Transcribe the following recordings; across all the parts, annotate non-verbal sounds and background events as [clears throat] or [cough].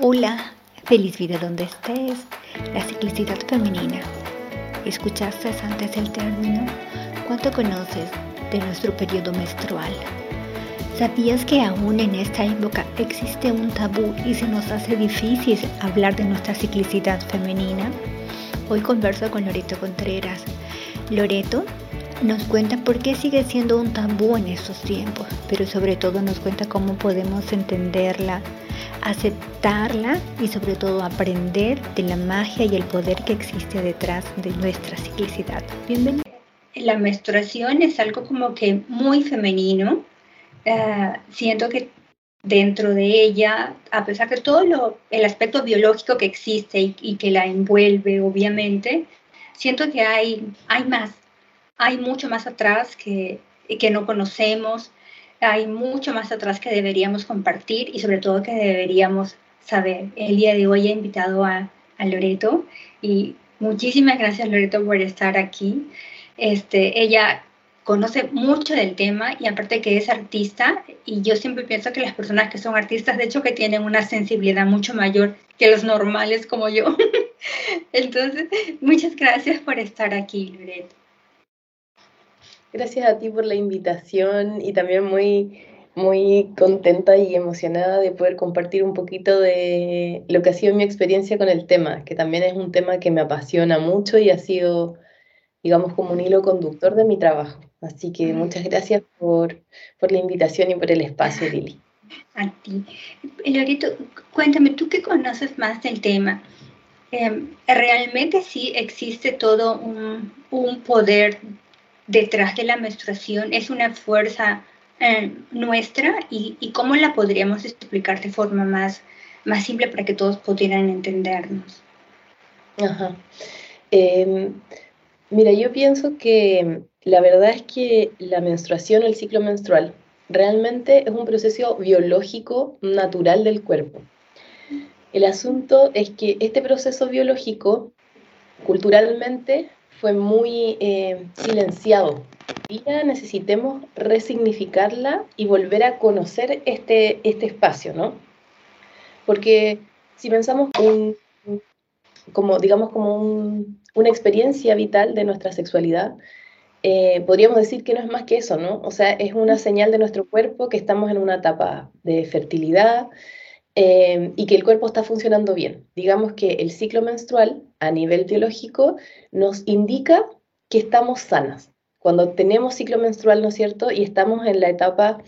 Hola, feliz vida donde estés. La ciclicidad femenina. ¿Escuchaste antes el término? ¿Cuánto conoces de nuestro periodo menstrual? ¿Sabías que aún en esta época existe un tabú y se nos hace difícil hablar de nuestra ciclicidad femenina? Hoy converso con Loreto Contreras. Loreto nos cuenta por qué sigue siendo un tabú en estos tiempos, pero sobre todo nos cuenta cómo podemos entenderla, aceptarla y sobre todo aprender de la magia y el poder que existe detrás de nuestra ciclicidad. Bienvenida. La menstruación es algo como que muy femenino. Uh, siento que dentro de ella, a pesar de todo lo, el aspecto biológico que existe y, y, que la envuelve, obviamente, siento que hay, hay más, hay mucho más atrás que, que no conocemos, hay mucho más atrás que deberíamos compartir y sobre todo que deberíamos saber. El día de hoy he invitado a, Loreto y muchísimas gracias Loreto por estar aquí. Este, ella conoce mucho del tema y aparte que es artista y yo siempre pienso que las personas que son artistas de hecho que tienen una sensibilidad mucho mayor que los normales como yo. [laughs] Entonces, muchas gracias por estar aquí, Loreto. Gracias a ti por la invitación y también muy, muy contenta y emocionada de poder compartir un poquito de lo que ha sido mi experiencia con el tema, que también es un tema que me apasiona mucho y ha sido, digamos, como un hilo conductor de mi trabajo. Así que muchas gracias por, por la invitación y por el espacio, Lili. A ti. Lorito, cuéntame, tú que conoces más del tema, eh, ¿realmente sí existe todo un, un poder detrás de la menstruación es una fuerza eh, nuestra y, cómo la podríamos explicar de forma más, más simple para que todos pudieran entendernos. Ajá. Eh, mira, yo pienso que la verdad es que la menstruación el ciclo menstrual realmente es un proceso biológico natural del cuerpo. El asunto es que este proceso biológico culturalmente fue muy eh, silenciado. Y ya necesitemos resignificarla y volver a conocer este, este espacio, ¿no? Porque si pensamos en, como, digamos, como un, una experiencia vital de nuestra sexualidad, eh, podríamos decir que no es más que eso, ¿no? O sea, es una señal de nuestro cuerpo que estamos en una etapa de fertilidad, eh, y que el cuerpo está funcionando bien. Digamos que el ciclo menstrual a nivel biológico nos indica que estamos sanas. Cuando tenemos ciclo menstrual, ¿no es cierto? Y estamos en la etapa,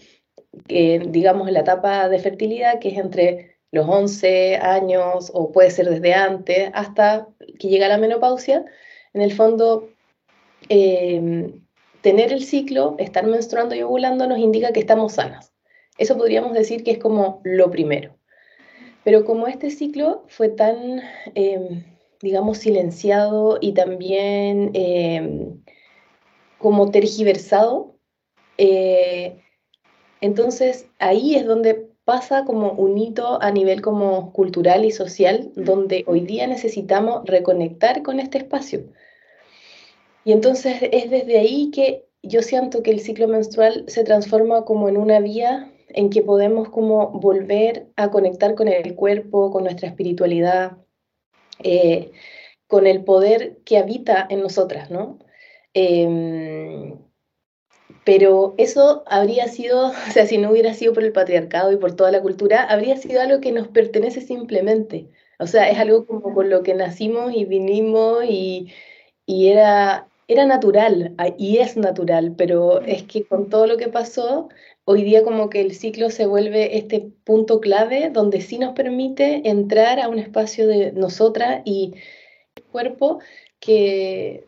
eh, digamos, en la etapa de fertilidad, que es entre los 11 años o puede ser desde antes hasta que llega la menopausia, en el fondo, eh, tener el ciclo, estar menstruando y ovulando nos indica que estamos sanas. Eso podríamos decir que es como lo primero. Pero como este ciclo fue tan, eh, digamos, silenciado y también eh, como tergiversado, eh, entonces ahí es donde pasa como un hito a nivel como cultural y social, donde hoy día necesitamos reconectar con este espacio. Y entonces es desde ahí que yo siento que el ciclo menstrual se transforma como en una vía en que podemos como volver a conectar con el cuerpo, con nuestra espiritualidad, eh, con el poder que habita en nosotras, ¿no? Eh, pero eso habría sido, [laughs] o sea, si no hubiera sido por el patriarcado y por toda la cultura, habría sido algo que nos pertenece simplemente. O sea, es algo como con lo que nacimos y vinimos y, y era, era natural y es natural, pero es que con todo lo que pasó, hoy día como que el ciclo se vuelve este punto clave donde sí nos permite entrar a un espacio de nosotras y el cuerpo que,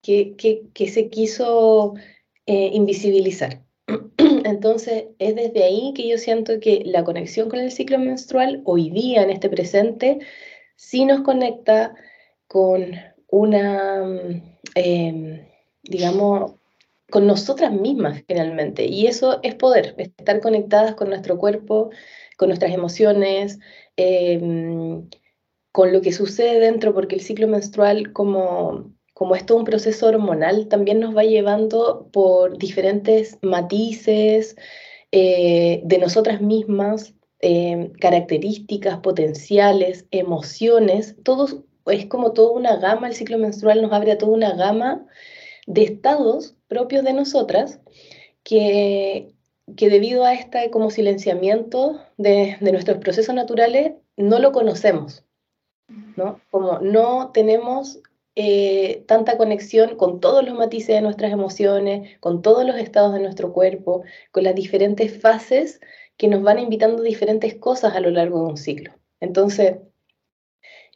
que, que, se quiso eh, invisibilizar. [clears throat] Entonces es desde ahí que yo siento que la conexión con el ciclo menstrual hoy día, en este presente, sí nos conecta con una, eh, digamos, con nosotras mismas finalmente. Y eso es poder, estar conectadas con nuestro cuerpo, con nuestras emociones, em, con lo que sucede dentro, porque el ciclo menstrual, como, como es todo un proceso hormonal, también nos va llevando por diferentes matices eh, de nosotras mismas. eh, características, potenciales, emociones, todos, es como toda una gama, el ciclo menstrual nos abre a toda una gama de estados propios de nosotras que, que debido a este como silenciamiento de, de nuestros procesos naturales no lo conocemos, ¿no? Como no tenemos eh, tanta conexión con todos los matices de nuestras emociones, con todos los estados de nuestro cuerpo, con las diferentes fases que nos van invitando diferentes cosas a lo largo de un ciclo. Entonces,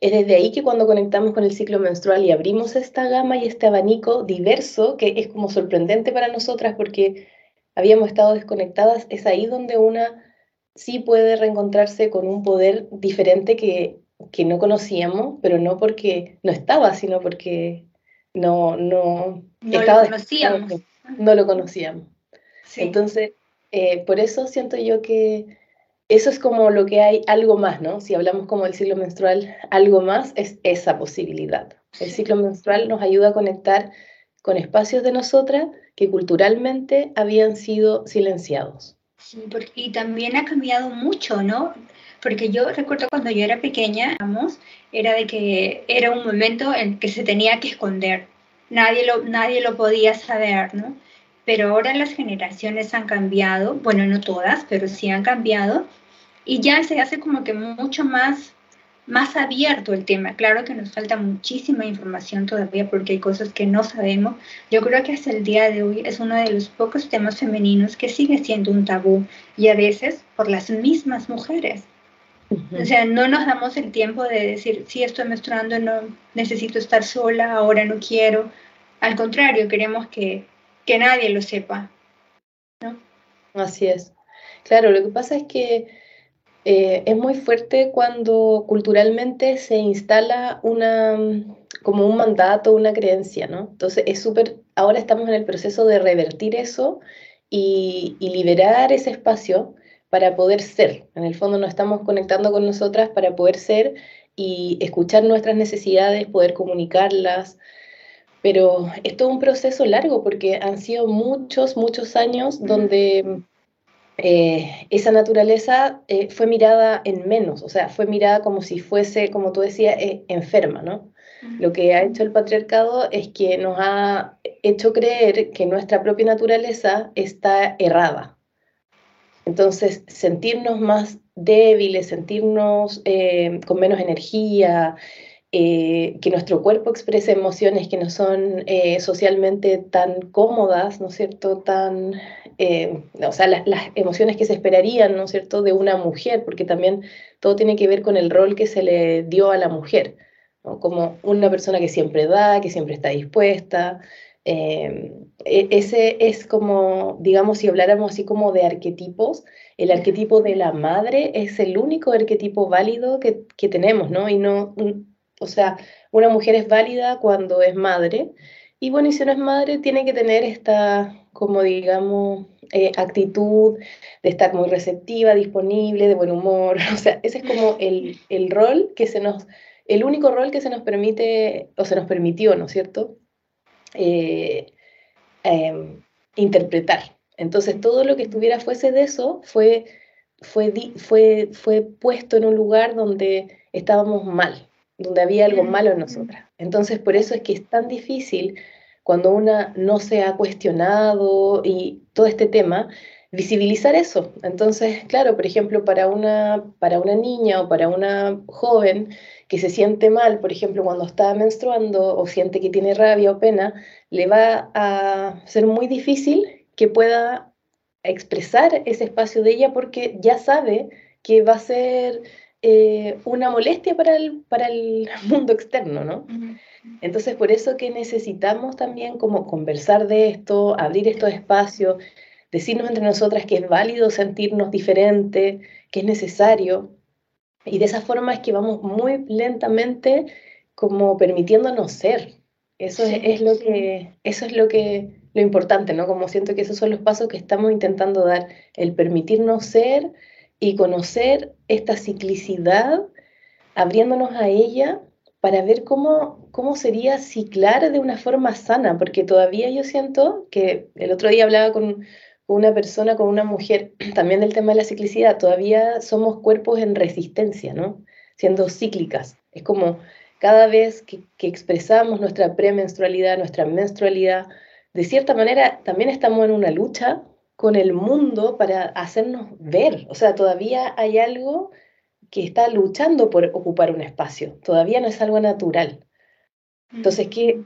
es desde ahí que cuando conectamos con el ciclo menstrual y abrimos esta gama y este abanico diverso, que es como sorprendente para nosotras porque habíamos estado desconectadas, es ahí donde una sí puede reencontrarse con un poder diferente que que no conocíamos, pero no porque no estaba, sino porque no, no, no lo conocíamos. No lo conocíamos. Entonces, eh, por eso siento yo que eso es como lo que hay algo más, ¿no? Si hablamos como del ciclo menstrual, algo más es esa posibilidad. El ciclo menstrual nos ayuda a conectar con espacios de nosotras que culturalmente habían sido silenciados. Sí, y también ha cambiado mucho, ¿no? porque yo recuerdo cuando yo era pequeña, vamos, era de que era un momento en que se tenía que esconder, nadie lo, nadie lo podía saber, ¿no? Pero ahora las generaciones han cambiado, bueno, no todas, pero sí han cambiado, y ya se hace como que mucho más, más abierto el tema. Claro que nos falta muchísima información todavía porque hay cosas que no sabemos. Yo creo que hasta el día de hoy es uno de los pocos temas femeninos que sigue siendo un tabú y a veces por las mismas mujeres. O sea, no nos damos el tiempo de decir, sí, estoy menstruando, no necesito estar sola, ahora no quiero. Al contrario, queremos que, que nadie lo sepa. ¿no? Así es. Claro, lo que pasa es que eh, es muy fuerte cuando culturalmente se instala una, como un mandato, una creencia, ¿no? Entonces es súper, ahora estamos en el proceso de revertir eso y, y liberar ese espacio para poder ser. En el fondo nos estamos conectando con nosotras para poder ser y escuchar nuestras necesidades, poder comunicarlas. Pero es todo un proceso largo porque han sido muchos, muchos años donde eh, esa naturaleza eh, fue mirada en menos, o sea, fue mirada como si fuese, como tú decías, eh, enferma, ¿no? Lo que ha hecho el patriarcado es que nos ha hecho creer que nuestra propia naturaleza está errada, entonces, sentirnos más débiles, sentirnos eh, con menos energía, que nuestro cuerpo exprese emociones que no son socialmente tan cómodas, ¿no es cierto? Tan, o sea, las, emociones que se esperarían, ¿no es cierto?, de una mujer, porque también todo tiene que ver con el rol que se le dio a la mujer, como una persona que siempre da, que siempre está dispuesta, Em, e, ese es como, digamos, si habláramos así como de arquetipos, el arquetipo de la madre es el único arquetipo válido que, que tenemos, ¿no? Y no, o sea, una mujer es válida cuando es madre, y bueno, y si no es madre, tiene que tener esta, como digamos, eh, actitud de estar muy receptiva, disponible, de buen humor, [laughs] o sea, ese es como el, el rol que se nos, el único rol que se nos permite, o se nos permitió, ¿no es cierto? Eh, em, interpretar. Entonces todo lo que estuviera fuese de eso fue, fue, fue, fue puesto en un lugar donde estábamos mal, donde había algo malo en nosotras. Entonces por eso es que es tan difícil cuando una no se ha cuestionado y todo este tema, visibilizar eso. Entonces, claro, por ejemplo, para una, para una niña o para una joven que se siente mal, por ejemplo, cuando está menstruando o siente que tiene rabia o pena, le va a ser muy difícil que pueda expresar ese espacio de ella porque ya sabe que va a ser eh, una molestia para el, para el [laughs] mundo externo, ¿no? Entonces, por eso que necesitamos también como conversar de esto, abrir estos espacios, decirnos entre nosotras que es válido sentirnos diferente, que es necesario, y de esa forma es que vamos muy lentamente como permitiéndonos ser. Eso es, lo que, eso es lo que, lo importante, ¿no? Como siento que esos son los pasos que estamos intentando dar, el permitirnos ser y conocer esta ciclicidad, abriéndonos a ella para ver cómo, cómo sería ciclar de una forma sana, porque todavía yo siento que el otro día hablaba con, una persona, con una mujer, [clears throat] también del tema de la ciclicidad, todavía somos cuerpos en resistencia, ¿no? Siendo cíclicas. Es como cada vez que, que expresamos nuestra premenstrualidad, nuestra menstrualidad, de cierta manera también estamos en una lucha con el mundo para hacernos ver. O sea, todavía hay algo que está luchando por ocupar un espacio. Todavía no es algo natural. Entonces, que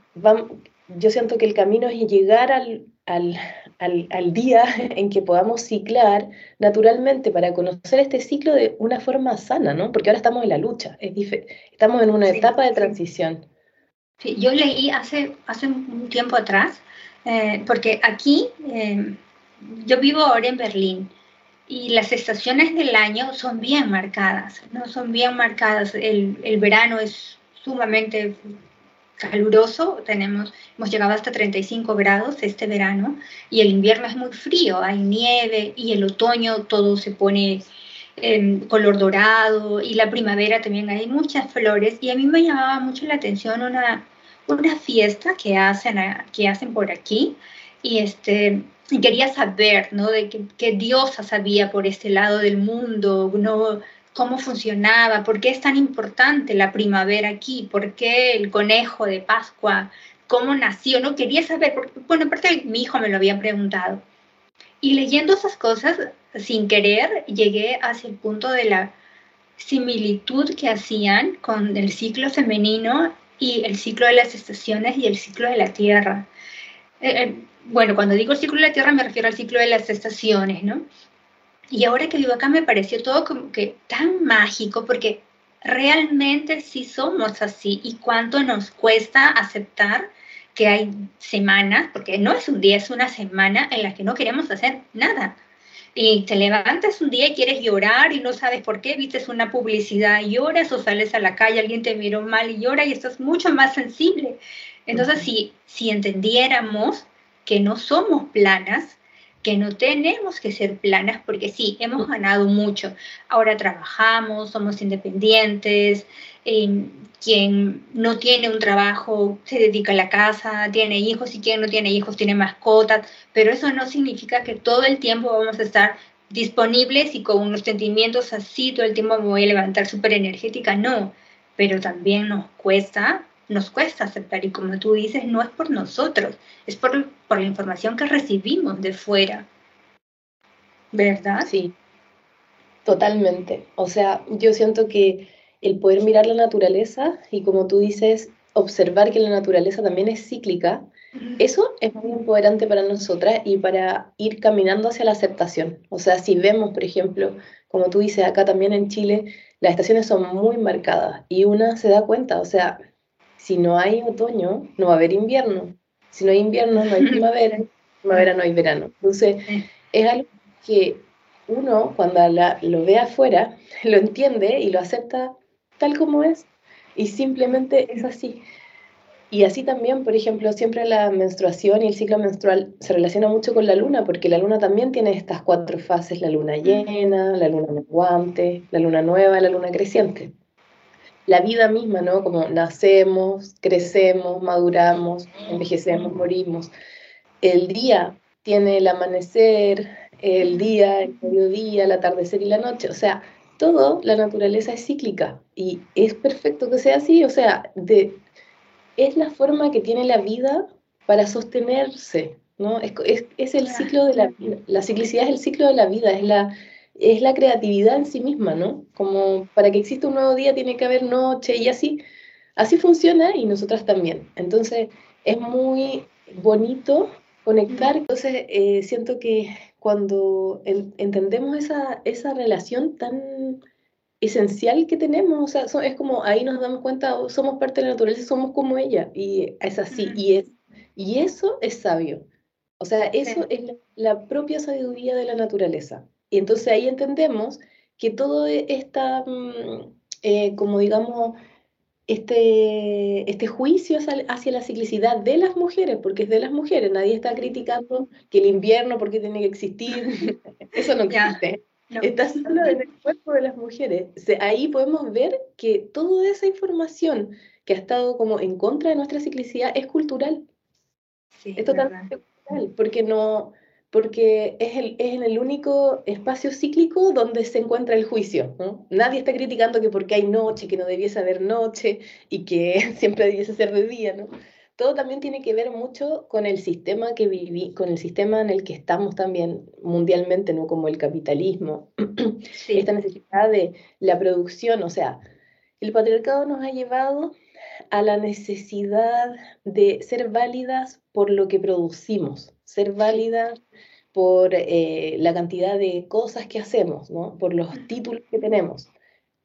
yo siento que el camino es llegar al, al, al, día [laughs] en que podamos ciclar naturalmente para conocer este ciclo de una forma sana, ¿no? Porque ahora estamos en la lucha, es estamos en una etapa de transición. Sí, yo leí hace, hace un tiempo atrás, eh, porque aquí em, yo vivo ahora en Berlín y las estaciones del año son bien marcadas, ¿no? Son bien marcadas. El, el verano es sumamente caluroso, tenemos, hemos llegado hasta 35 grados este verano y el invierno es muy frío, hay nieve y el otoño todo se pone color dorado y la primavera también hay muchas flores y a mí me llamaba mucho la atención una, una fiesta que hacen, que hacen por aquí y este y quería saber, ¿no? De qué, qué diosa sabía por este lado del mundo, ¿no? cómo funcionaba, por qué es tan importante la primavera aquí, por qué el conejo de Pascua, cómo nació, no quería saber, porque, bueno, aparte mi hijo me lo había preguntado. Y leyendo esas cosas, sin querer, llegué hacia el punto de la similitud que hacían con el ciclo femenino y el ciclo de las estaciones y el ciclo de la Tierra. Eh, eh, bueno, cuando digo ciclo de la Tierra me refiero al ciclo de las estaciones, ¿no? Y ahora que vivo acá me pareció todo como que tan mágico porque realmente sí somos así y cuánto nos cuesta aceptar que hay semanas, porque no es un día, es una semana en la que no queremos hacer nada. Y te levantas un día y quieres llorar y no sabes por qué, vistes una publicidad y lloras o sales a la calle, alguien te miró mal y llora y estás mucho más sensible. Entonces, si, si entendiéramos que no somos planas, que no tenemos que ser planas porque sí, hemos ganado mucho. Ahora trabajamos, somos independientes, em, quien no tiene un trabajo se dedica a la casa, tiene hijos y quien no tiene hijos tiene mascotas, pero eso no significa que todo el tiempo vamos a estar disponibles y con unos sentimientos así todo el tiempo me voy a levantar súper energética, no, pero también nos cuesta nos cuesta aceptar y como tú dices, no es por nosotros, es por, por la información que recibimos de fuera. ¿Verdad? Sí, totalmente. O sea, yo siento que el poder mirar la naturaleza y como tú dices, observar que la naturaleza también es cíclica, eso es muy empoderante para nosotras y para ir caminando hacia la aceptación. O sea, si vemos, por ejemplo, como tú dices, acá también en Chile, las estaciones son muy marcadas y una se da cuenta, o sea, si no hay otoño, no va a haber invierno. Si no hay invierno, no hay [laughs] primavera. primavera no hay verano. Entonces, es algo que uno, cuando lo ve afuera, [laughs] lo entiende y lo acepta tal como es. Y simplemente es así. Y así también, por ejemplo, siempre la menstruación y el ciclo menstrual se relaciona mucho con la luna, porque la luna también tiene estas cuatro fases, la luna llena, la luna menguante, la luna nueva, la luna creciente la vida misma, ¿no? Como nacemos, crecemos, maduramos, envejecemos, morimos. El día tiene el amanecer, el día, el mediodía, el atardecer y la noche. O sea, todo, la naturaleza es cíclica y es perfecto que sea así. O sea, de, es la forma que tiene la vida para sostenerse, ¿no? Es, es, es el ciclo de la vida. La ciclicidad es el ciclo de la vida, es la es la creatividad en sí misma, ¿no? Como para que exista un nuevo día tiene que haber noche y así. Así funciona y nosotras también. Entonces es muy bonito conectar. Entonces eh, siento que cuando entendemos esa, esa relación tan esencial que tenemos, o sea, es como ahí nos damos cuenta, oh, somos parte de la naturaleza, somos como ella, y es así, y, es, y eso es sabio. O sea, eso es la propia sabiduría de la naturaleza. Y entonces ahí entendemos que todo e, esta, mm, eh, como digamos, este, este juicio hacia la ciclicidad de las mujeres, porque es de las mujeres, nadie está criticando que el invierno, porque tiene que existir, [laughs] eso no existe. Está solo en el cuerpo de las mujeres. ahí podemos ver que toda esa información que ha estado como en contra de nuestra ciclicidad es cultural. es totalmente cultural, porque no, porque es, el, es en el único espacio cíclico donde se encuentra el juicio. ¿no? Nadie está criticando que porque hay noche, que no debiese haber noche y que [laughs] siempre debiese ser de día. ¿no? Todo también tiene que ver mucho con el sistema que viví, con el sistema en el que estamos también mundialmente, ¿no? como el capitalismo, [clears throat] esta necesidad de la producción, o sea, el patriarcado nos ha llevado a la necesidad de ser válidas por lo que producimos, ser válidas por eh, la cantidad de cosas que hacemos, ¿no? por los títulos que tenemos.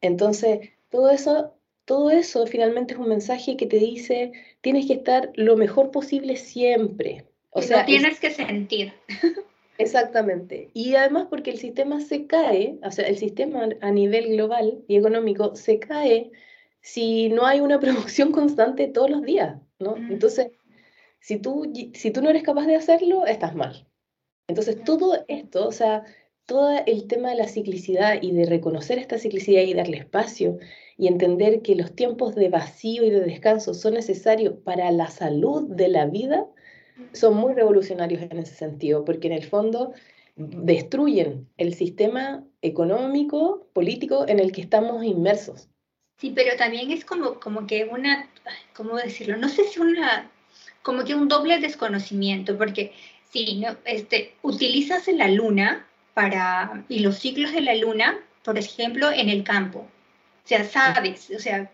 Entonces, todo eso, todo eso finalmente es un mensaje que te dice, tienes que estar lo mejor posible siempre. O sea, tienes que sentir. [laughs] Exactamente. Y además porque el sistema se cae, o sea, el sistema a nivel global y económico se cae si no hay una [laughs] producción constante todos los días, ¿no? Entonces, si tú, si tú no eres capaz de hacerlo, estás mal. Entonces, todo esto, o sea, todo el tema de la ciclicidad y de reconocer esta ciclicidad y darle espacio y entender que los tiempos de vacío y de descanso son necesarios para la salud de la vida, son muy revolucionarios en ese sentido, porque en el fondo destruyen el sistema económico, político en el que estamos inmersos. Sí, pero también es como, como que una, ¿cómo decirlo? No sé si una, como que un doble desconocimiento, porque si ¿no? este, utilizas la luna para, y los ciclos de la luna, por ejemplo, en el campo. O sea, sabes, o sea,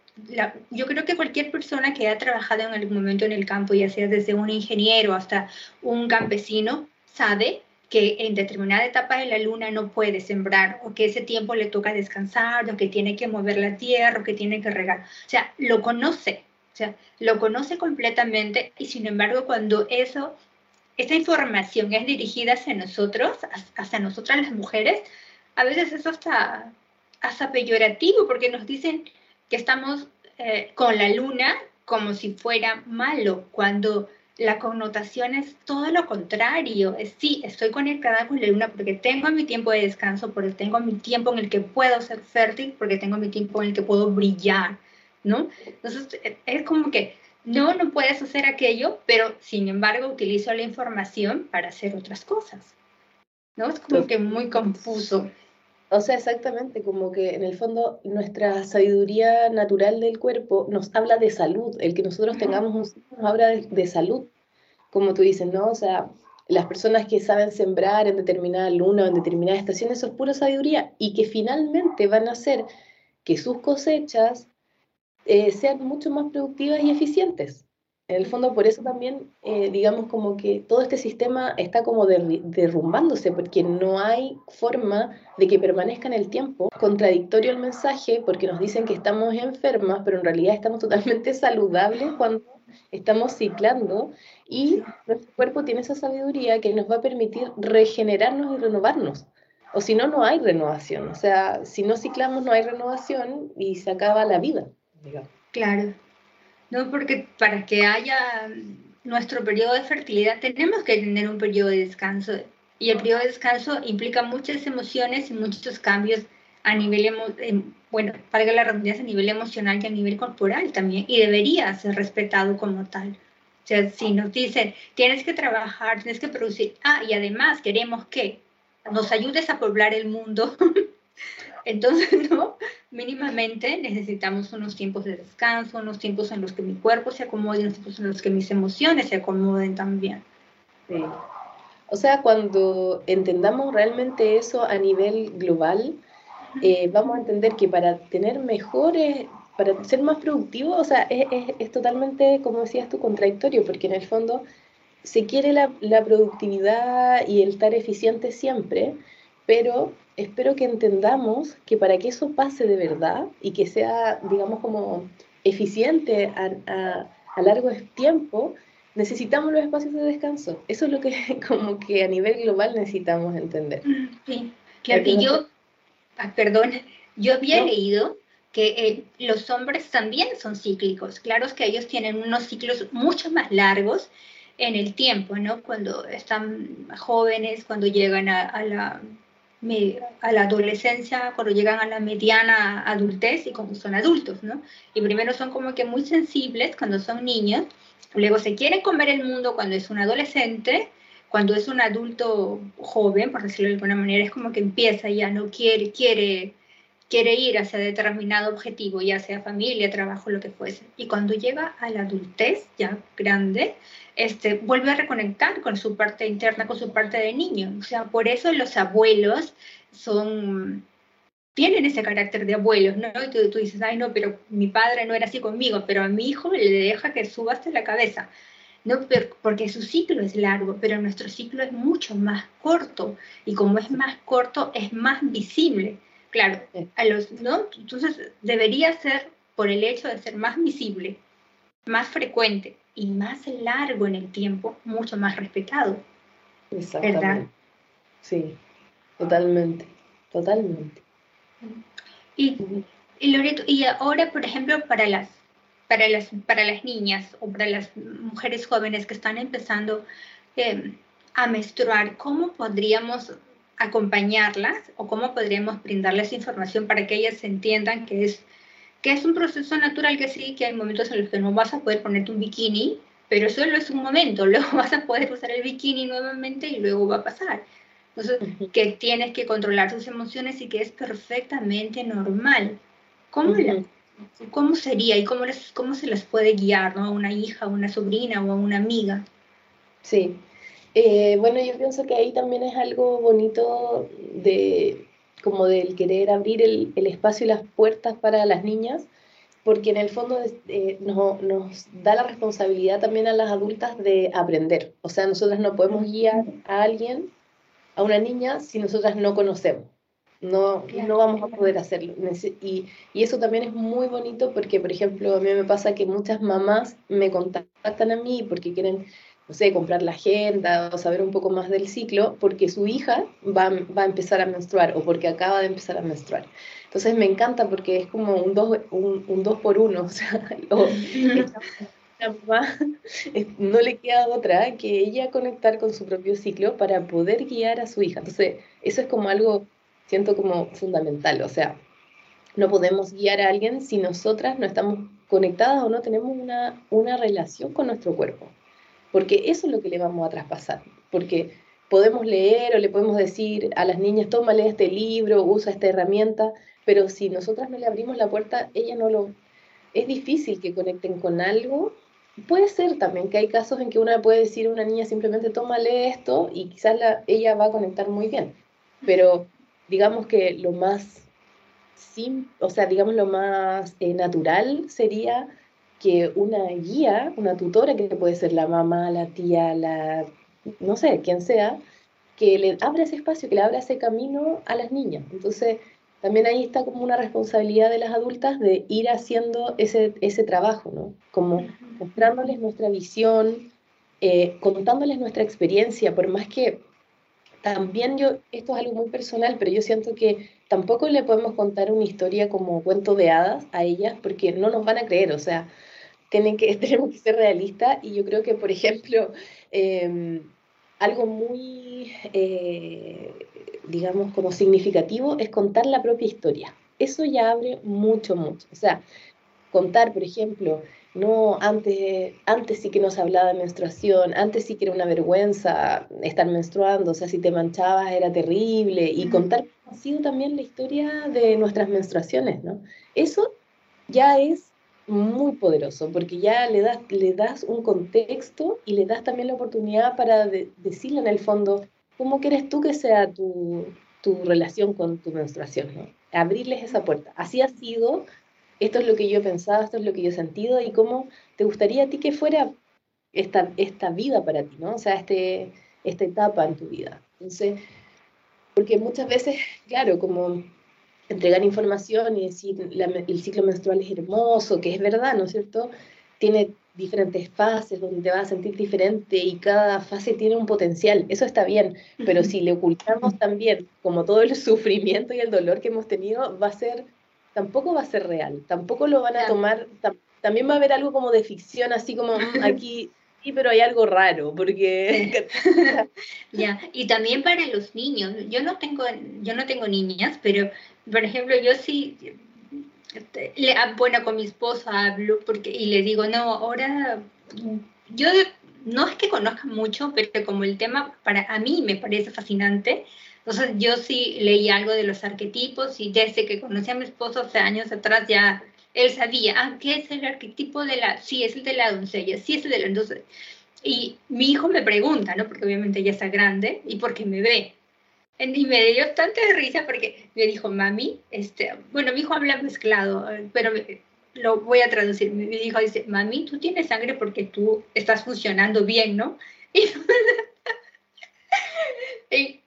yo creo que cualquier persona que haya trabajado en algún momento en el campo, ya sea desde un ingeniero hasta un campesino, sabe que en determinada etapa de la luna no puede sembrar o que ese tiempo le toca descansar o que tiene que mover la tierra o que tiene que regar. O sea, lo conoce, sea, lo conoce completamente y sin embargo cuando eso, esa información es dirigida hacia nosotros, hacia nosotras las mujeres, a veces eso hasta, hasta peyorativo porque nos dicen que estamos eh, con la luna como si fuera malo, cuando la connotación es todo lo contrario. Es sí, estoy conectada con la luna porque tengo mi tiempo de descanso, porque tengo mi tiempo en el que puedo ser fértil, porque tengo mi tiempo en el que puedo brillar, ¿no? Entonces, es como que no, no puedes hacer aquello, pero sin embargo utilizo la información para hacer otras cosas, ¿no? Es como que muy confuso. O sea, exactamente, como que en el fondo nuestra sabiduría natural del cuerpo nos habla de salud, el que nosotros tengamos un nos habla de, salud, como tú dices, ¿no? O sea, las personas que saben sembrar en determinada luna o en determinada estación, eso es pura sabiduría, y que finalmente van a hacer que sus cosechas eh, sean mucho más productivas y eficientes. En el fondo, por eso también, eh, digamos, como que todo este sistema está como derrumbándose, porque no hay forma de que permanezca en el tiempo. Contradictorio el mensaje, porque nos dicen que estamos enfermas, pero en realidad estamos [laughs] totalmente saludables cuando estamos ciclando y nuestro cuerpo tiene esa sabiduría que nos va a permitir regenerarnos y renovarnos. O si no, no hay renovación. O sea, si no ciclamos, no hay renovación y se acaba la vida. Claro. No, porque para que haya nuestro periodo de fertilidad tenemos que tener un periodo de descanso. Y el periodo de descanso implica muchas emociones y muchos cambios a nivel, bueno, para que la redundancia, a nivel emocional y a nivel corporal también. Y debería ser respetado como tal. O sea, si nos dicen, tienes que trabajar, tienes que producir, ah, y además queremos que nos ayudes a poblar el mundo, [laughs] entonces, [laughs] ¿no? Mínimamente necesitamos unos tiempos de descanso, unos tiempos en los que mi cuerpo se acomode, unos tiempos en los que mis emociones se acomoden también. Sí. O sea, cuando entendamos realmente eso a nivel global, eh, vamos a entender que para tener mejores, para ser más productivos, o sea, es, es, totalmente, como decías tú, contradictorio, porque en el fondo se quiere la, la productividad y el estar eficiente siempre, pero espero que entendamos que para que eso pase de verdad y que sea, digamos, como eficiente a, a, largo tiempo, necesitamos los espacios de descanso. Eso es lo que [laughs] como que a nivel global necesitamos entender. Sí, claro, y yo, ah, perdón, yo había leído que eh, los hombres también son cíclicos. Claro es que ellos tienen unos ciclos mucho más largos en el tiempo, ¿no? Cuando están jóvenes, cuando llegan a la a la adolescencia, cuando llegan a la mediana adultez y cuando son adultos, ¿no? Y primero son como que muy sensibles cuando son niños, luego se quieren comer el mundo cuando es un adolescente, cuando es un adulto joven, por decirlo de alguna manera, es como que empieza ya, no quiere, quiere, quiere ir hacia determinado objetivo, ya sea familia, trabajo, lo que fuese. Y cuando llega a la adultez ya grande, este, vuelve a reconectar con su parte interna, con su parte de niño. O sea, por eso los abuelos son tienen ese carácter de abuelos, ¿no? Y tú, tú, dices, ay, no, pero mi padre no era así conmigo, pero a mi hijo le deja que suba hasta la cabeza. No, porque su ciclo es largo, pero nuestro ciclo es mucho más corto y como es más corto es más visible. Claro, a los, ¿no? Entonces debería ser por el hecho de ser más visible, más frecuente y más largo en el tiempo, mucho más respetado. Exactamente. ¿Verdad? Sí, totalmente, totalmente. Y, y, Loreto, y ahora, por ejemplo, para las para las, para las niñas o para las mujeres jóvenes que están empezando eh, a menstruar, ¿cómo podríamos acompañarlas o cómo podríamos brindarles información para que ellas entiendan que es, que es un proceso natural, que sí, que hay momentos en los que no vas a poder ponerte un bikini, pero solo es un momento, [laughs] luego vas a poder usar el bikini nuevamente y luego va a pasar. Entonces, que tienes que controlar tus emociones y que es perfectamente normal. ¿Cómo, ¿Cómo sería y cómo, les, cómo se les puede guiar ¿no? a una hija, a una sobrina o a una amiga? Sí, eh, bueno, yo pienso que ahí también es algo bonito de como del querer abrir el, el espacio y las puertas para las niñas, porque en el fondo eh, nos, nos, da la responsabilidad también a las adultas de aprender. O sea, nosotras no podemos guiar a alguien, a una niña, si nosotras no conocemos no, no vamos a poder hacerlo. Y, y, eso también es muy bonito porque, por ejemplo, a mí me pasa que muchas mamás me contactan a mí porque quieren, no sé, comprar la agenda o saber un poco más del ciclo porque su hija va, va a empezar a menstruar o porque acaba de empezar a menstruar. Entonces me encanta porque es como un dos, un, un dos por uno, [laughs] o sea, [laughs] la mamá no le queda otra que ella conectar con su propio ciclo para poder guiar a su hija. Entonces, eso es como algo siento como fundamental. O sea, no podemos guiar a alguien si nosotras no estamos conectadas o no tenemos una, una relación con nuestro cuerpo. Porque eso es lo que le vamos a traspasar. Porque podemos leer o le podemos decir a las niñas, tómale este libro, usa esta herramienta, pero si nosotras no le abrimos la puerta, ella no lo... Es difícil que conecten con algo. Puede ser también que hay casos en que una puede decir a una niña simplemente tómale esto y quizás la, ella va a conectar muy bien. Pero digamos que lo más sim, o sea, digamos lo más eh, natural sería que una guía, una tutora, que puede ser la mamá, la tía, la, no sé, quien sea, que le abra ese espacio, que le abra ese camino a las niñas. Entonces, también ahí está como una responsabilidad de las adultas de ir haciendo ese, ese trabajo, ¿no? Como mostrándoles nuestra visión, eh, contándoles nuestra experiencia, por más que también yo, esto es algo muy personal, pero yo siento que tampoco le podemos contar una historia como cuento de hadas a ellas porque no nos van a creer, o sea, tienen que, [laughs] tenemos que ser realistas y yo creo que, por ejemplo, em, algo muy, eh, digamos, como significativo es contar la propia historia. Eso ya abre mucho, mucho. O sea, contar, por ejemplo, no, antes, antes sí que no se hablaba de menstruación, antes sí que era una vergüenza estar menstruando, o sea, si te manchabas era terrible, y contar ha sido también la historia de nuestras menstruaciones, ¿no? Eso ya es muy poderoso, porque ya le das, le das un contexto y le das también la oportunidad para decirle en el fondo cómo quieres tú que sea tu, tu relación con tu menstruación, ¿no? Abrirles esa puerta. Así ha sido esto es lo que yo he pensado, esto es lo que yo he sentido y cómo te gustaría a ti que fuera esta, esta vida para ti, ¿no? O sea, este, esta etapa en tu vida. Entonces, porque muchas veces, claro, como entregar información y decir el ciclo menstrual es hermoso, que es verdad, ¿no es cierto? Tiene diferentes fases donde te vas a sentir diferente y cada fase tiene un potencial, eso está bien, pero si le ocultamos también como todo el [laughs] sufrimiento y el dolor que hemos tenido, va a ser tampoco va a ser real, tampoco lo van a tomar, también va a haber algo como de ficción, así como mm, [laughs] aquí, sí, pero hay algo raro, porque... [laughs] ya, y también para los niños, yo no tengo, yo no tengo niñas, pero, por ejemplo, yo sí, le, ah, bueno, con mi esposa hablo porque, y le digo, no, ahora yo no es que conozca mucho, pero como el tema para a mí me parece fascinante, entonces yo sí leí algo de los arquetipos y desde que conocí a mi esposo hace años atrás ya él sabía, ah, ¿qué es el arquetipo de la, sí, es el de la doncella, sí, es el de la, entonces, y mi hijo me pregunta, ¿no? Porque obviamente ya está grande y porque me ve. Y me dio tanta risa porque me dijo, mami, este, bueno, mi hijo habla mezclado, pero lo voy a traducir. Mi hijo dice, mami, tú tienes sangre porque tú estás funcionando bien, ¿no? [laughs] Y,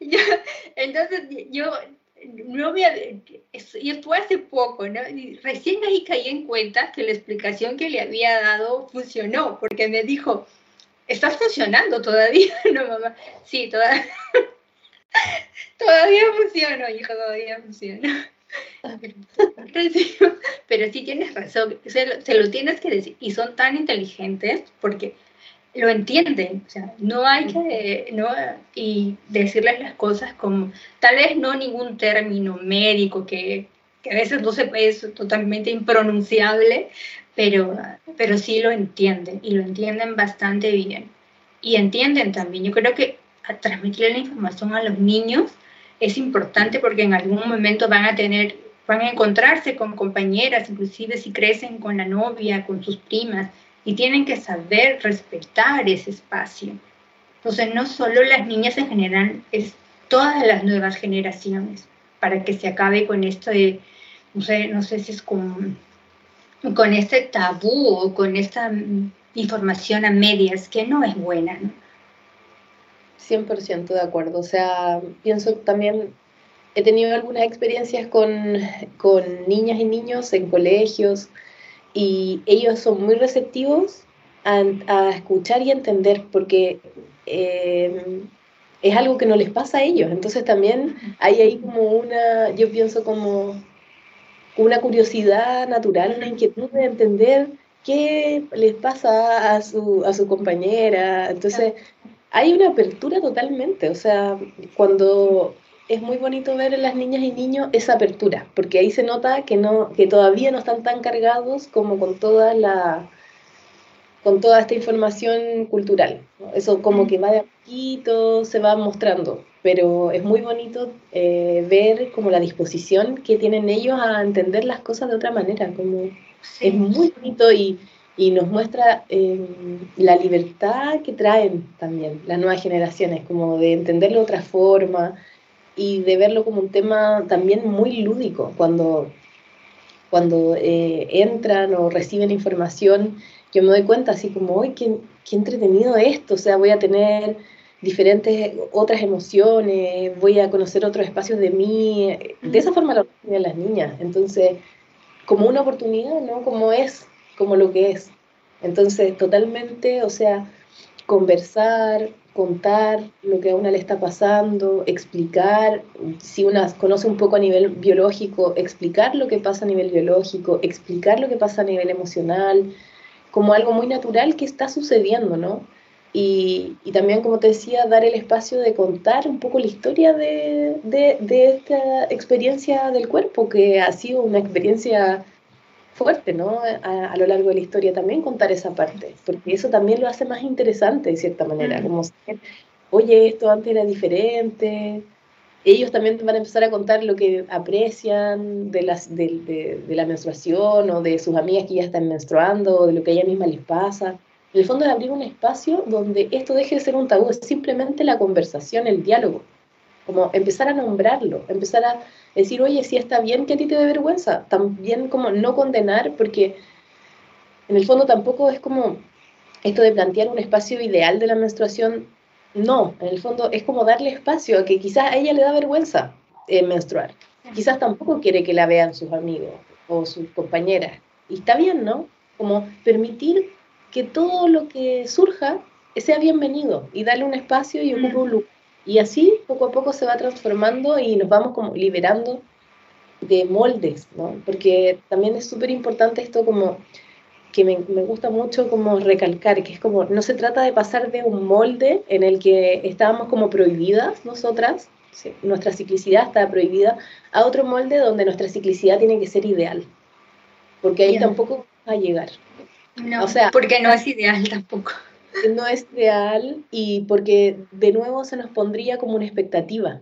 entonces yo no me y fue hace poco, ¿no? Y recién ahí caí en cuenta que la explicación que le había dado funcionó, porque me dijo, ¿estás funcionando todavía? [laughs] No, mamá, sí, todavía, todavía funciona, hijo, todavía funciona. [laughs] Pero sí tienes razón, se se lo tienes que decir, y son tan inteligentes porque lo entienden, o sea, no hay que, no, y decirles las cosas como, tal vez no ningún término médico que, que a veces no se, es totalmente impronunciable, pero, pero sí lo entienden y lo entienden bastante bien. Y entienden también, yo creo que transmitir la información a los niños es importante porque en algún momento van a tener, van a encontrarse con compañeras, inclusive si crecen con la novia, con sus primas, y tienen que saber respetar ese espacio. Entonces, no solo las niñas en general, es todas las nuevas generaciones, para que se acabe con esto de, no sé, no sé si es con, con este tabú o con esta información a medias que no es buena, ¿no? 100% de acuerdo. O sea, pienso también, he tenido algunas experiencias con, con niñas y niños en colegios, y ellos son muy receptivos a, escuchar y entender porque eh, es algo que no les pasa a ellos. Entonces también hay ahí como una, yo pienso como una curiosidad natural, una inquietud de entender qué les pasa a su, a su compañera. Entonces hay una apertura totalmente. O sea, cuando es muy bonito ver en las niñas y niños esa apertura, porque ahí se nota que, no, que todavía no están tan cargados como con toda la con toda esta información cultural. Eso como que va de a poquito, se va mostrando, pero es muy bonito eh, ver como la disposición que tienen ellos a entender las cosas de otra manera, como es muy bonito y, y nos muestra eh, la libertad que traen también las nuevas generaciones, como de entenderlo de otra forma, y de verlo como un tema también muy lúdico, cuando, cuando eh, entran o reciben información, yo me doy cuenta así como, ¡ay, qué, qué entretenido esto! O sea, voy a tener diferentes otras emociones, voy a conocer otros espacios de mí. De esa forma lo reciben las niñas. Entonces, como una oportunidad, ¿no? Como es, como lo que es. Entonces, totalmente, o sea, conversar, contar lo que a una le está pasando, explicar, si una conoce un poco a nivel biológico, explicar lo que pasa a nivel biológico, explicar lo que pasa a nivel emocional, como algo muy natural que está sucediendo, ¿no? Y, y también, como te decía, dar el espacio de contar un poco la historia de, de, de esta experiencia del cuerpo, que ha sido una experiencia fuerte, ¿no? A, lo largo de la historia también contar esa parte, porque eso también lo hace más interesante de cierta manera, como oye, esto antes era diferente. Ellos también van a empezar a contar lo que aprecian de, las, de, de, la menstruación o de sus amigas que ya están menstruando o de lo que a ella misma les pasa. En el fondo es abrir un espacio donde esto deje de ser un tabú, es simplemente la conversación, el diálogo, como empezar a nombrarlo, empezar a decir, oye, si está bien que a ti te dé vergüenza, también como no condenar, porque en el fondo tampoco es como esto de plantear un espacio ideal de la menstruación, no, en el fondo es como darle espacio a que quizás a ella le da vergüenza eh, menstruar, quizás tampoco quiere que la vean sus amigos o sus compañeras, y está bien, ¿no? Como permitir que todo lo que surja sea bienvenido y darle un espacio y ocupe un lugar y así poco a poco se va transformando y nos vamos como liberando de moldes, ¿no? Porque también es súper importante esto como que me, me, gusta mucho como recalcar, que es como, no se trata de pasar de un molde en el que estábamos como prohibidas nosotras, nuestra ciclicidad está prohibida, a otro molde donde nuestra ciclicidad tiene que ser ideal, porque ahí tampoco va a llegar. No, o sea, porque no es ideal tampoco. No es real y porque de nuevo se nos pondría como una expectativa.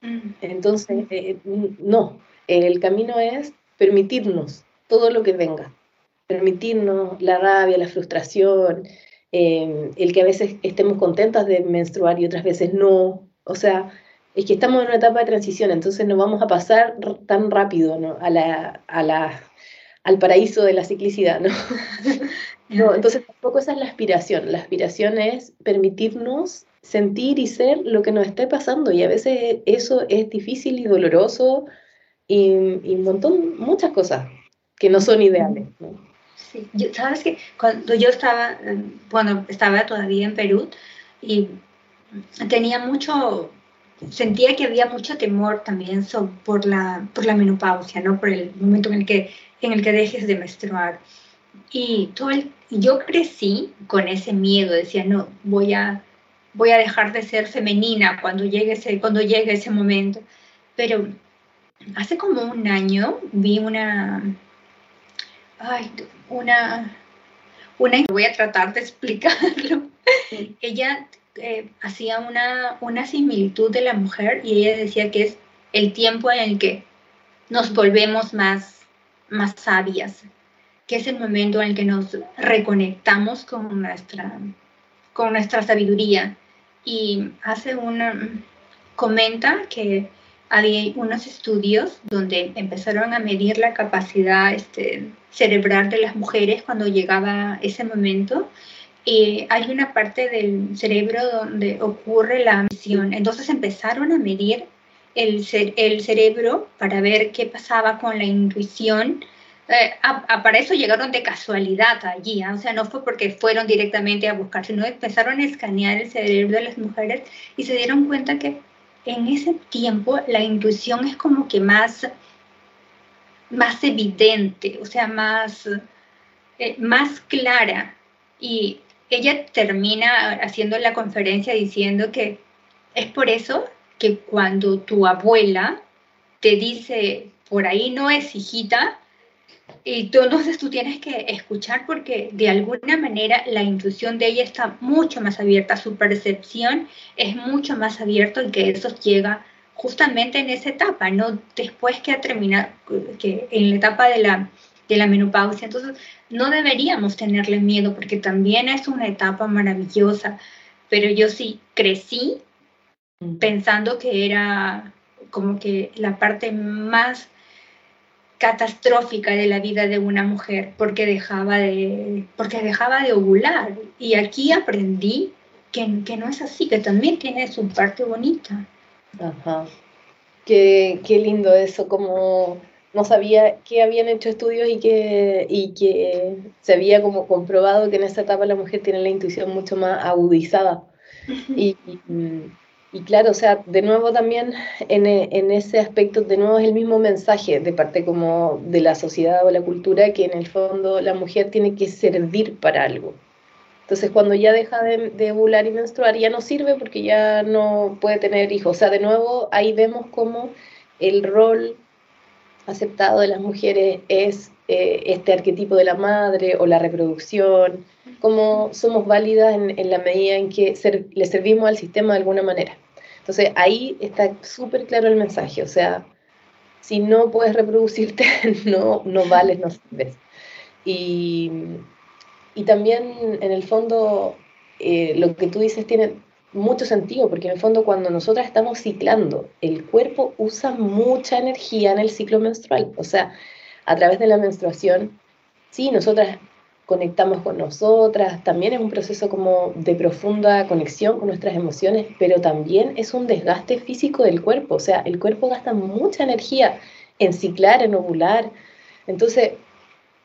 Mm. Entonces, eh, no, el camino es permitirnos todo lo que venga, permitirnos la rabia, la frustración, eh, el que a veces estemos contentas de menstruar y otras veces no. O sea, es que estamos en una etapa de transición, entonces no vamos a pasar tan rápido ¿no? a la, a la, al paraíso de la ciclicidad, ¿no? [laughs] no, entonces tampoco esa es la aspiración. La aspiración es permitirnos sentir y ser lo que nos esté pasando y a veces eso es difícil y doloroso y, un montón, muchas cosas que no son ideales. Sí, sabes que cuando yo estaba, cuando estaba todavía en Perú y tenía mucho, sentía que había mucho temor también por, la, por la menopausia, ¿no? Por el momento en el que, en el que dejes de menstruar. Y todo yo crecí con ese miedo, decía, no, voy a, voy a dejar de ser femenina cuando llegue ese, cuando llegue ese momento. Pero hace como un año vi una, ay, una, una, voy a tratar de explicarlo. Ella eh, hacía una, una similitud de la mujer y ella decía que es el tiempo en el que nos volvemos más, más sabias, que es el momento en el que nos reconectamos con nuestra, con nuestra sabiduría. Y hace una, comenta que había unos estudios donde empezaron a medir la capacidad este, cerebral de las mujeres cuando llegaba ese momento. Y hay una parte del cerebro donde ocurre la misión. Entonces empezaron a medir el, cerebro para ver qué pasaba con la intuición. Eh, para eso llegaron de casualidad allí, ¿ah? o sea, no fue porque fueron directamente a buscar, sino empezaron a escanear el cerebro de las mujeres y se dieron cuenta que en ese tiempo la intuición es como que más, más evidente, o sea, más, eh, más clara. Y ella termina haciendo la conferencia diciendo que es por eso que cuando tu abuela te dice, por ahí no es hijita, y tú, entonces tú tienes que escuchar porque de alguna manera la intuición de ella está mucho más abierta, su percepción es mucho más abierta y que eso llega justamente en esa etapa, no después que ha terminado, que en la etapa de la, de la menopausia. Entonces no deberíamos tenerle miedo porque también es una etapa maravillosa, pero yo sí crecí pensando que era como que la parte más catastrófica de la vida de una mujer porque dejaba de, porque dejaba de ovular. Y aquí aprendí que, que no es así, que también tiene su parte bonita. Ajá. Qué, qué lindo eso, como no sabía que habían hecho estudios y que, y que se había como comprobado que en esa etapa la mujer tiene la intuición mucho más agudizada. y, y claro, o sea, de nuevo también en, en, ese aspecto, de nuevo es el mismo mensaje de parte como de la sociedad o la cultura, que en el fondo la mujer tiene que servir para algo. Entonces cuando ya deja de, de ovular y menstruar ya no sirve porque ya no puede tener hijos. O sea, de nuevo ahí vemos como el rol aceptado de las mujeres es eh, este arquetipo de la madre o la reproducción, cómo somos válidas en, en la medida en que le servimos al sistema de alguna manera. Entonces ahí está súper claro el mensaje, o sea, si no puedes reproducirte, [laughs] no, no vales, no sirves. Y, y también en el fondo eh, lo que tú dices tiene mucho sentido, porque en el fondo cuando nosotras estamos ciclando, el cuerpo usa mucha energía en el ciclo menstrual, o sea, a través de la menstruación, sí, nosotras conectamos con nosotras, también es un proceso como de profunda conexión con nuestras emociones, pero también es un desgaste físico del cuerpo, o sea, el cuerpo gasta mucha energía en ciclar, en ovular. Entonces,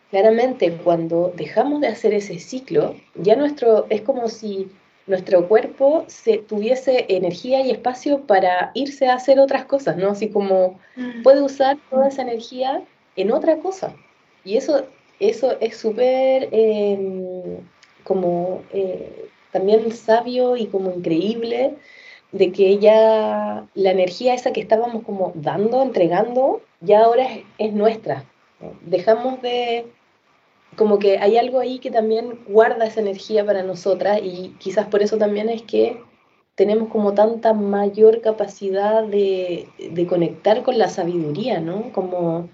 claramente cuando dejamos de hacer ese ciclo, ya nuestro es como si nuestro cuerpo se tuviese energía y espacio para irse a hacer otras cosas, ¿no? Así como mm. puede usar toda esa energía en otra cosa. Y eso eso es súper em, como eh, también sabio y como increíble de que ya la energía esa que estábamos como dando, entregando, ya ahora es, nuestra. Dejamos de como que hay algo ahí que también guarda esa energía para nosotras y quizás por eso también es que tenemos como tanta mayor capacidad de, de conectar con la sabiduría, ¿no? Como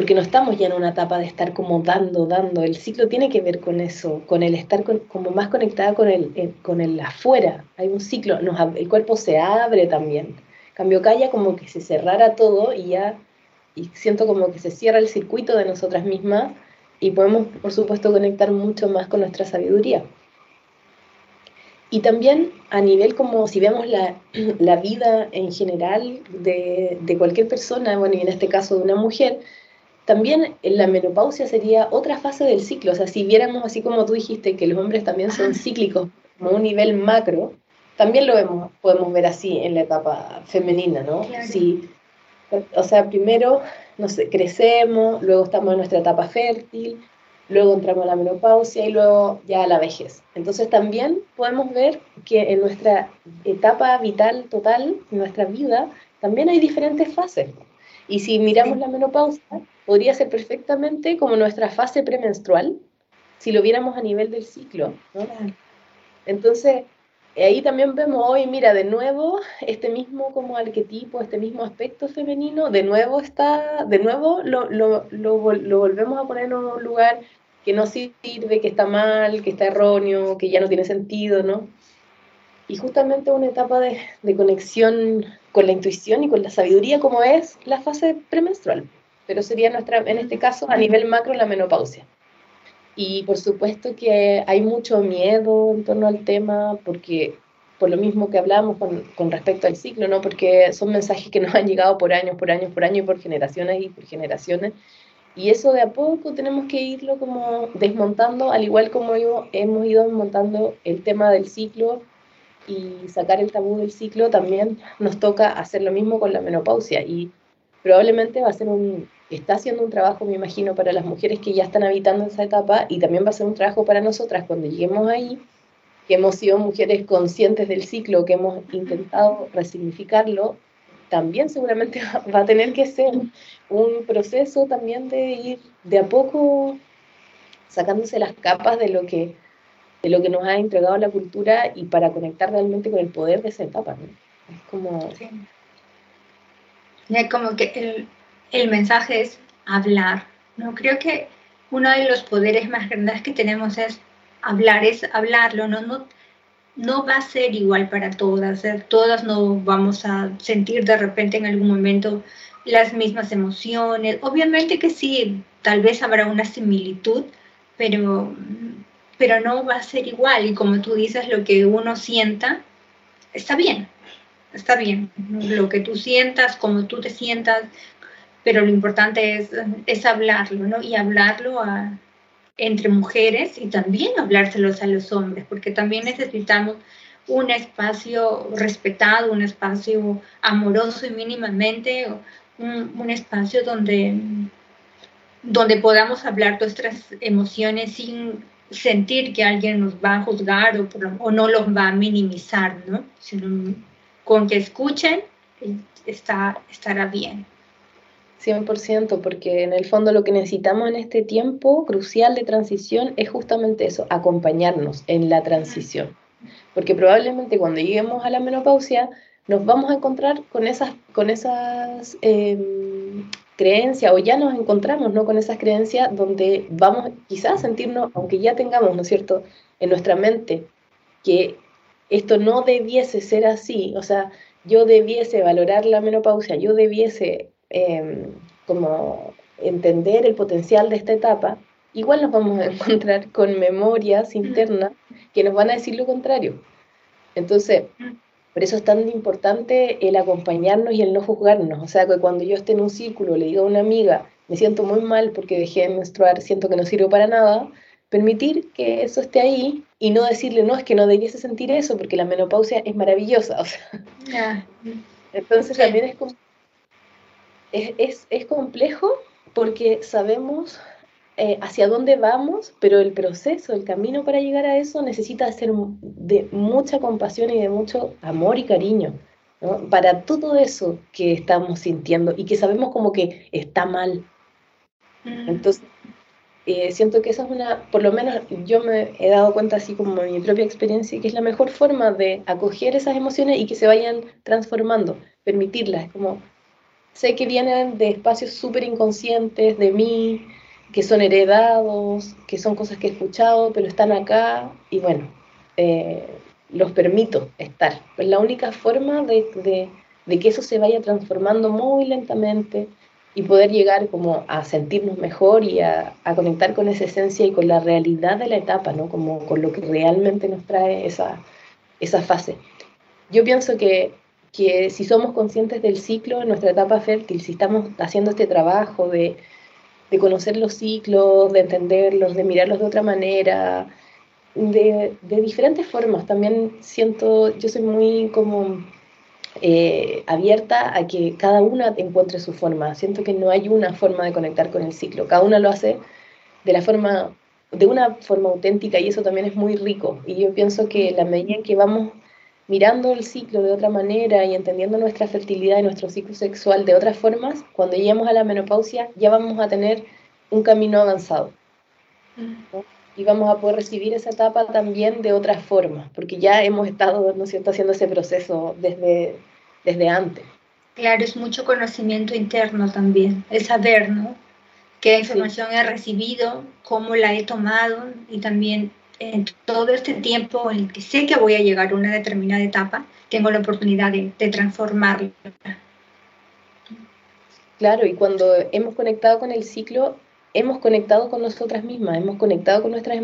porque no estamos ya en una etapa de estar como dando, dando. El ciclo tiene que ver con eso, con el estar como más conectada con el, con el afuera. Hay un ciclo, nos, el cuerpo se abre también. Cambio calla como que se cerrara todo y ya, y siento como que se cierra el circuito de nosotras mismas y podemos, por supuesto, conectar mucho más con nuestra sabiduría. Y también a nivel como si vemos la, [clears throat] la vida en general de, de, cualquier persona, bueno, y en este caso de una mujer, también la menopausia sería otra fase del ciclo. O sea, si viéramos así como tú dijiste que los hombres también son cíclicos como un nivel macro, también lo vemos, podemos ver así en la etapa femenina, ¿no? Sí. o sea, primero, no sé, crecemos, luego estamos en nuestra etapa fértil, luego entramos a la menopausia y luego ya a la vejez. Entonces también podemos ver que en nuestra etapa vital total, en nuestra vida, también hay diferentes fases. Y si miramos la menopausia, podría ser perfectamente como nuestra fase premenstrual, si lo viéramos a nivel del ciclo. Entonces, ahí también vemos hoy, mira, de nuevo, este mismo como arquetipo, este mismo aspecto femenino, de nuevo está, de nuevo lo, lo, lo, lo volvemos a poner en un lugar que no sirve, que está mal, que está erróneo, que ya no tiene sentido, ¿no? Y justamente una etapa de, de conexión con la intuición y con la sabiduría como es la fase premenstrual pero sería nuestra, en este caso, a nivel macro, la menopausia. Y por supuesto que hay mucho miedo en torno al tema, porque por lo mismo que hablamos con, con, respecto al ciclo, ¿no? Porque son mensajes que nos han llegado por años, por años, por años, por generaciones y por generaciones. Y eso de a poco tenemos que irlo como desmontando, al igual como hemos ido desmontando el tema del ciclo y sacar el tabú del ciclo, también nos toca hacer lo mismo con la menopausia. Y probablemente va a ser un, está haciendo un trabajo, me imagino, para las mujeres que ya están habitando esa etapa y también va a ser un trabajo para nosotras cuando lleguemos ahí, que hemos sido mujeres conscientes del ciclo, que hemos intentado resignificarlo, también seguramente [laughs] va a tener que ser un proceso también de ir de a poco sacándose las capas de lo que, de lo que nos ha entregado la cultura y para conectar realmente con el poder de esa etapa. Es como... Como que el, el mensaje es hablar. ¿no? Creo que uno de los poderes más grandes que tenemos es hablar, es hablarlo, ¿no? No, no va a ser igual para todas, ¿eh? todas no vamos a sentir de repente en algún momento las mismas emociones. Obviamente que sí, tal vez habrá una similitud, pero, pero no va a ser igual. Y como tú dices, lo que uno sienta está bien, está bien. Lo que tú sientas, como tú te sientas, pero lo importante es, es hablarlo, ¿no? Y hablarlo a, entre mujeres y también hablárselos a los hombres, porque también necesitamos un espacio respetado, un espacio amoroso y mínimamente, un, un espacio donde, donde podamos hablar nuestras emociones sin sentir que alguien nos va a juzgar o, o no los va a minimizar, ¿no? Sino con que escuchen está, estará bien. 100%, porque en el fondo lo que necesitamos en este tiempo crucial de transición es justamente eso, acompañarnos en la transición. Porque probablemente cuando lleguemos a la menopausia nos vamos a encontrar con esas, con esas em, creencias, o ya nos encontramos ¿no? con esas creencias donde vamos quizás a sentirnos, aunque ya tengamos, ¿no es cierto?, en nuestra mente que esto no debiese ser así, o sea, yo debiese valorar la menopausia, yo debiese Em, como entender el potencial de esta etapa, igual nos vamos a [laughs] encontrar con memorias internas que nos van a decir lo contrario. Entonces, por eso es tan importante el acompañarnos y el no juzgarnos. O sea, que cuando yo esté en un círculo, le digo a una amiga, me siento muy mal porque dejé de menstruar, siento que no sirvo para nada, permitir que eso esté ahí y no decirle, no, es que no debiese sentir eso porque la menopausia es maravillosa. [laughs] O sea, Entonces también es como es, es, complejo porque sabemos eh, hacia dónde vamos, pero el proceso, el camino para llegar a eso necesita ser de mucha compasión y de mucho amor y cariño. Para todo eso que estamos sintiendo y que sabemos como que está mal. Mm. Entonces, eh, siento que esa es una, por lo menos yo me he dado cuenta así como en mi propia experiencia, que es la mejor forma de acoger esas emociones y que se vayan transformando, permitirlas, como sé que vienen de espacios súper inconscientes de mí, que son heredados, que son cosas que he escuchado, pero están acá y bueno, eh, los permito estar. Es la única forma de, de que eso se vaya transformando muy lentamente y poder llegar como a sentirnos mejor y a, a, conectar con esa esencia y con la realidad de la etapa, ¿no? Como con lo que realmente nos trae esa, esa fase. Yo pienso que, que si somos conscientes del ciclo en nuestra etapa fértil, si estamos haciendo este trabajo de, de conocer los ciclos, de entenderlos, de mirarlos de otra manera, de, de diferentes formas, también siento, yo soy muy como eh, abierta a que cada una encuentre su forma. Siento que no hay una forma de conectar con el ciclo. Cada una lo hace de la forma, de una forma auténtica y eso también es muy rico. Y yo pienso que la medida en que vamos mirando el ciclo de otra manera y entendiendo nuestra fertilidad y nuestro ciclo sexual de otras formas, cuando lleguemos a la menopausia ya vamos a tener un camino avanzado. Y vamos a poder recibir esa etapa también de otra forma, porque ya hemos estado, ¿no es cierto?, haciendo ese proceso desde, desde antes. Claro, es mucho conocimiento interno también, el saber, ¿no? Qué información he recibido, cómo la he tomado y también en todo este tiempo en el que sé que voy a llegar a una determinada etapa, tengo la oportunidad de, de transformarla. Claro, y cuando hemos conectado con el ciclo, hemos conectado con nosotras mismas, hemos conectado con nuestras